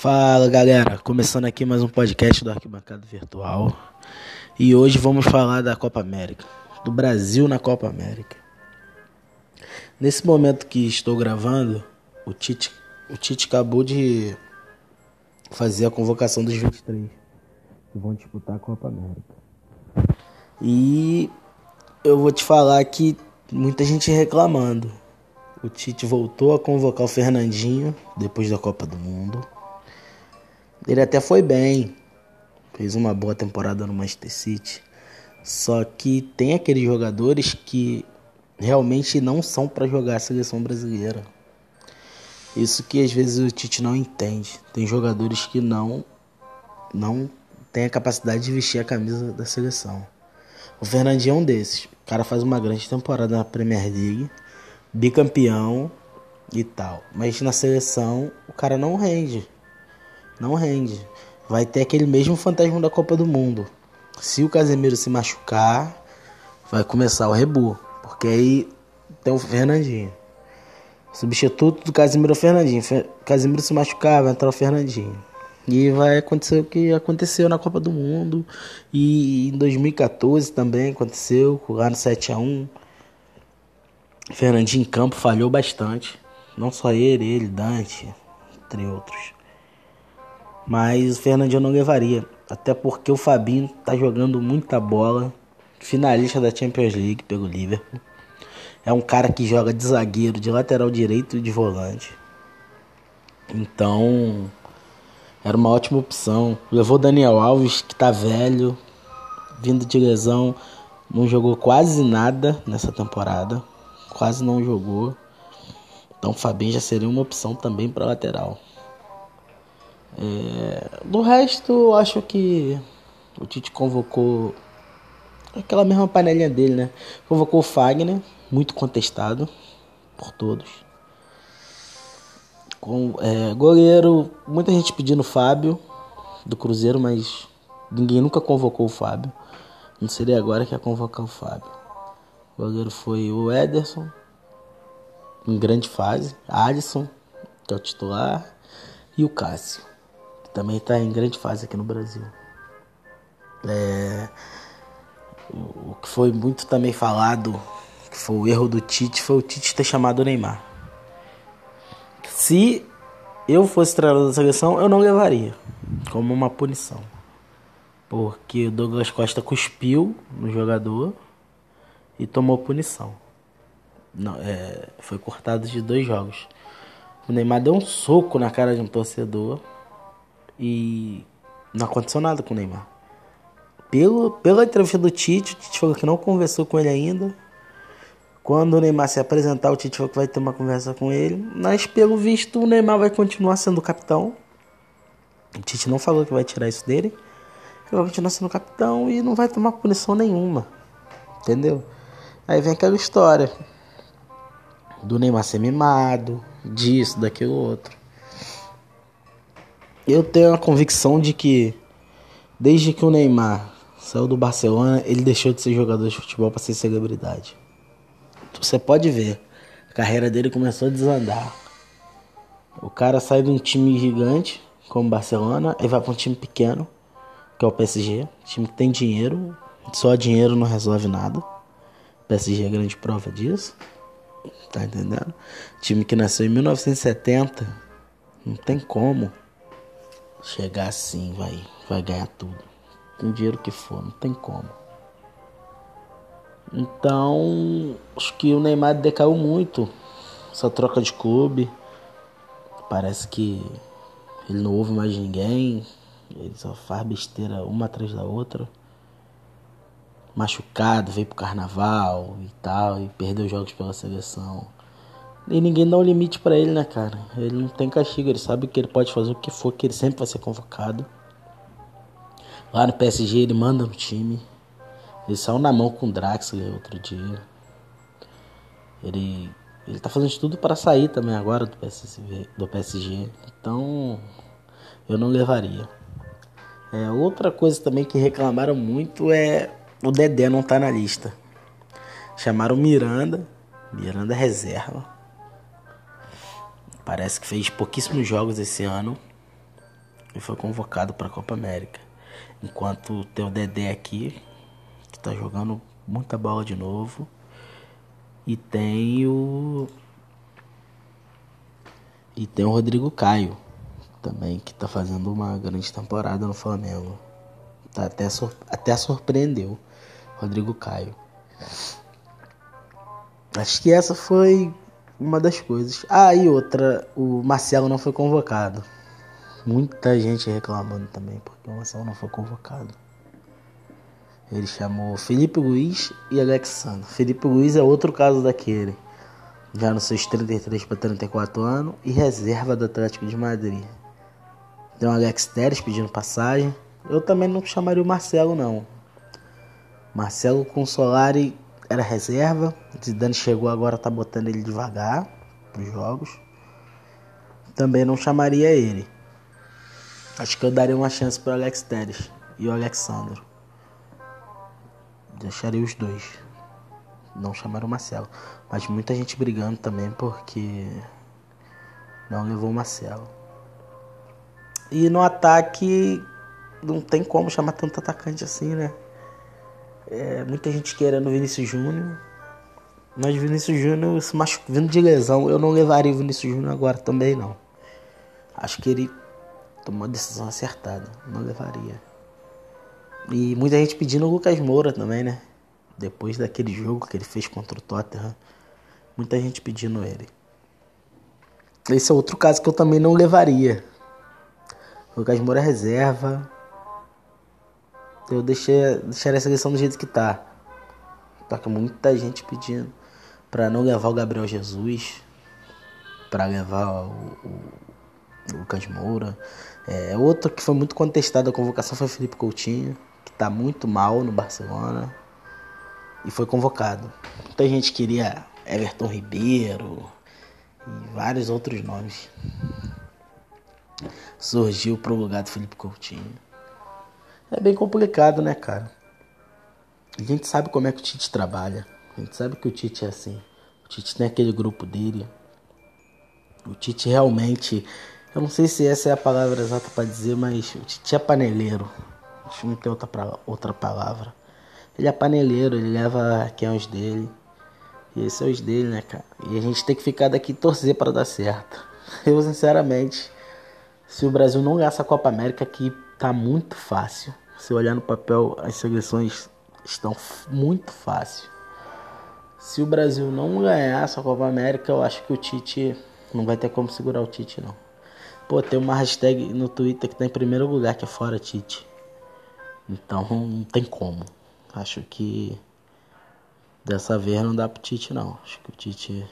Fala galera, começando aqui mais um podcast do Arquibancada Virtual e hoje vamos falar da Copa América, do Brasil na Copa América. Nesse momento que estou gravando, o Tite, o Tite acabou de fazer a convocação dos 23 que vão disputar a Copa América. E eu vou te falar que muita gente reclamando. O Tite voltou a convocar o Fernandinho depois da Copa do Mundo. Ele até foi bem, fez uma boa temporada no Manchester City. Só que tem aqueles jogadores que realmente não são para jogar a seleção brasileira. Isso que às vezes o Tite não entende. Tem jogadores que não não tem a capacidade de vestir a camisa da seleção. O Fernandinho é um desses. O cara faz uma grande temporada na Premier League, bicampeão e tal. Mas na seleção o cara não rende. Não rende. Vai ter aquele mesmo fantasma da Copa do Mundo. Se o Casemiro se machucar, vai começar o rebu. Porque aí tem o Fernandinho. Substituto do Casimiro Fernandinho. Casimiro se machucar, vai entrar o Fernandinho. E vai acontecer o que aconteceu na Copa do Mundo. E em 2014 também aconteceu, lá no 7x1. Fernandinho em campo falhou bastante. Não só ele, ele, Dante, entre outros. Mas o Fernandinho não levaria. Até porque o Fabinho tá jogando muita bola. Finalista da Champions League pelo Liverpool. É um cara que joga de zagueiro, de lateral direito e de volante. Então, era uma ótima opção. Levou Daniel Alves, que tá velho, vindo de lesão, não jogou quase nada nessa temporada. Quase não jogou. Então, Fabinho já seria uma opção também para lateral. É, do resto, eu acho que o Tite convocou aquela mesma panelinha dele, né? Convocou o Fagner, muito contestado por todos. Com, é, goleiro, muita gente pedindo o Fábio do Cruzeiro, mas ninguém nunca convocou o Fábio. Não seria agora que ia convocar o Fábio. O goleiro foi o Ederson, em grande fase, Alisson, que é o titular, e o Cássio, também está em grande fase aqui no Brasil. É, o que foi muito também falado que foi o erro do Tite, foi o Tite ter chamado o Neymar. Se eu fosse treinador da seleção, eu não levaria como uma punição. Porque o Douglas Costa cuspiu no jogador e tomou punição. Não, é, foi cortado de dois jogos. O Neymar deu um soco na cara de um torcedor e não aconteceu nada com o Neymar. Pelo, pela entrevista do Tite, o Tite falou que não conversou com ele ainda quando o Neymar se apresentar, o Tite falou que vai ter uma conversa com ele. Mas pelo visto, o Neymar vai continuar sendo capitão. O Tite não falou que vai tirar isso dele. Ele vai continuar sendo capitão e não vai tomar punição nenhuma. Entendeu? Aí vem aquela história do Neymar ser mimado, disso, daquilo outro. Eu tenho a convicção de que desde que o Neymar saiu do Barcelona, ele deixou de ser jogador de futebol para ser celebridade. Você pode ver, a carreira dele começou a desandar. O cara sai de um time gigante, como o Barcelona, e vai para um time pequeno, que é o PSG, time que tem dinheiro, só dinheiro não resolve nada. O PSG é grande prova disso. Tá entendendo? Time que nasceu em 1970, não tem como chegar assim, vai, vai ganhar tudo. Com dinheiro que for, não tem como. Então, acho que o Neymar decaiu muito. Essa troca de clube. Parece que ele não ouve mais ninguém. Ele só faz besteira uma atrás da outra. Machucado, veio pro carnaval e tal. E perdeu jogos pela seleção. E ninguém dá um limite para ele, né, cara? Ele não tem castigo, ele sabe que ele pode fazer o que for, que ele sempre vai ser convocado. Lá no PSG ele manda no time. Ele saiu na mão com o Draxler outro dia. Ele, ele tá fazendo tudo para sair também agora do, PSV, do PSG. Então, eu não levaria. É, outra coisa também que reclamaram muito é o Dedé não tá na lista. Chamaram Miranda. Miranda reserva. Parece que fez pouquíssimos jogos esse ano. e foi convocado para a Copa América. Enquanto tem o Dedé aqui, que tá jogando muita bola de novo. E tem o. E tem o Rodrigo Caio também, que tá fazendo uma grande temporada no Flamengo. Tá até, até surpreendeu. Rodrigo Caio. Acho que essa foi uma das coisas. Ah, e outra, o Marcelo não foi convocado. Muita gente reclamando também porque o Marcelo não foi convocado. Ele chamou Felipe Luiz e Alexandre. Felipe Luiz é outro caso daquele. Já nos seus 33 para 34 anos e reserva do Atlético de Madrid. Tem o Alex Teres pedindo passagem. Eu também não chamaria o Marcelo não. Marcelo com Solari era reserva. Zidane chegou agora tá botando ele devagar para os jogos. Também não chamaria ele. Acho que eu daria uma chance para Alex Teres e o Alexandre. Deixaria os dois. Não chamaram o Marcelo. Mas muita gente brigando também porque não levou o Marcelo. E no ataque não tem como chamar tanto atacante assim, né? É, muita gente querendo Vinícius Júnior. Mas Vinícius Júnior se machucou, vindo de lesão, eu não levaria o Vinícius Júnior agora também não. Acho que ele tomou a decisão acertada. Não levaria. E muita gente pedindo o Lucas Moura também, né? Depois daquele jogo que ele fez contra o Tottenham. Muita gente pedindo ele. Esse é outro caso que eu também não levaria. O Lucas Moura é reserva. Eu deixei, deixaria a seleção do jeito que tá. Tá muita gente pedindo para não levar o Gabriel Jesus, para levar o, o, o, Lucas Moura. É, outro que foi muito contestado a convocação foi o Felipe Coutinho tá muito mal no Barcelona e foi convocado. Muita gente queria Everton Ribeiro e vários outros nomes. Surgiu pro lugar do Felipe Coutinho. É bem complicado, né, cara? A gente sabe como é que o Tite trabalha. A gente sabe que o Tite é assim. O Tite tem aquele grupo dele. O Tite realmente. Eu não sei se essa é a palavra exata para dizer, mas o Tite é paneleiro. Acho que não tem outra, outra palavra. Ele é paneleiro, ele leva quem é os dele. E esse é os dele, né, cara? E a gente tem que ficar daqui e torcer para dar certo. Eu, sinceramente, se o Brasil não ganhar essa Copa América, que tá muito fácil. Se olhar no papel, as seleções estão muito fácil. Se o Brasil não ganhar essa Copa América, eu acho que o Tite não vai ter como segurar o Tite, não. Pô, tem uma hashtag no Twitter que tá em primeiro lugar, que é fora Tite. Então não tem como. Acho que dessa vez não dá pro Tite não. Acho que o Tite,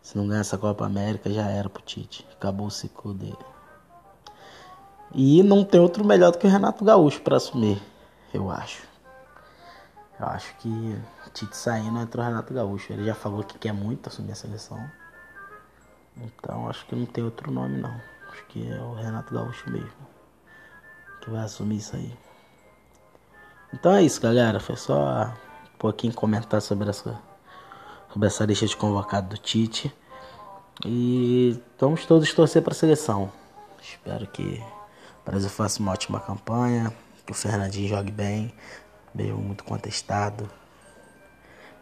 se não ganhar essa Copa América, já era pro Tite. Acabou o ciclo dele. E não tem outro melhor do que o Renato Gaúcho para assumir, eu acho. Eu acho que Tite saindo entra o Renato Gaúcho. Ele já falou que quer muito assumir a seleção. Então acho que não tem outro nome não. Acho que é o Renato Gaúcho mesmo que vai assumir isso aí. Então é isso, galera. Foi só um pouquinho comentar sobre essa, sobre essa lista de convocado do Tite. E vamos todos torcer para a seleção. Espero que o Brasil faça uma ótima campanha, que o Fernandinho jogue bem, meio muito contestado.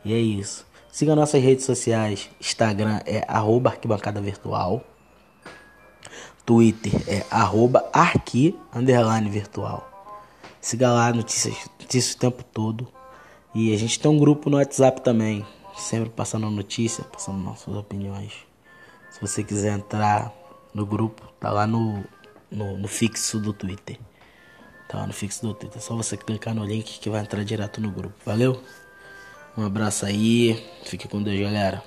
E é isso. Siga nossas redes sociais. Instagram é arroba arquibancada virtual. Twitter é arroba arqui underline virtual. Siga lá, notícias, notícias o tempo todo. E a gente tem um grupo no WhatsApp também, sempre passando notícia, passando nossas opiniões. Se você quiser entrar no grupo, tá lá no, no, no fixo do Twitter. Tá no fixo do Twitter. É só você clicar no link que vai entrar direto no grupo. Valeu? Um abraço aí. Fique com Deus, galera.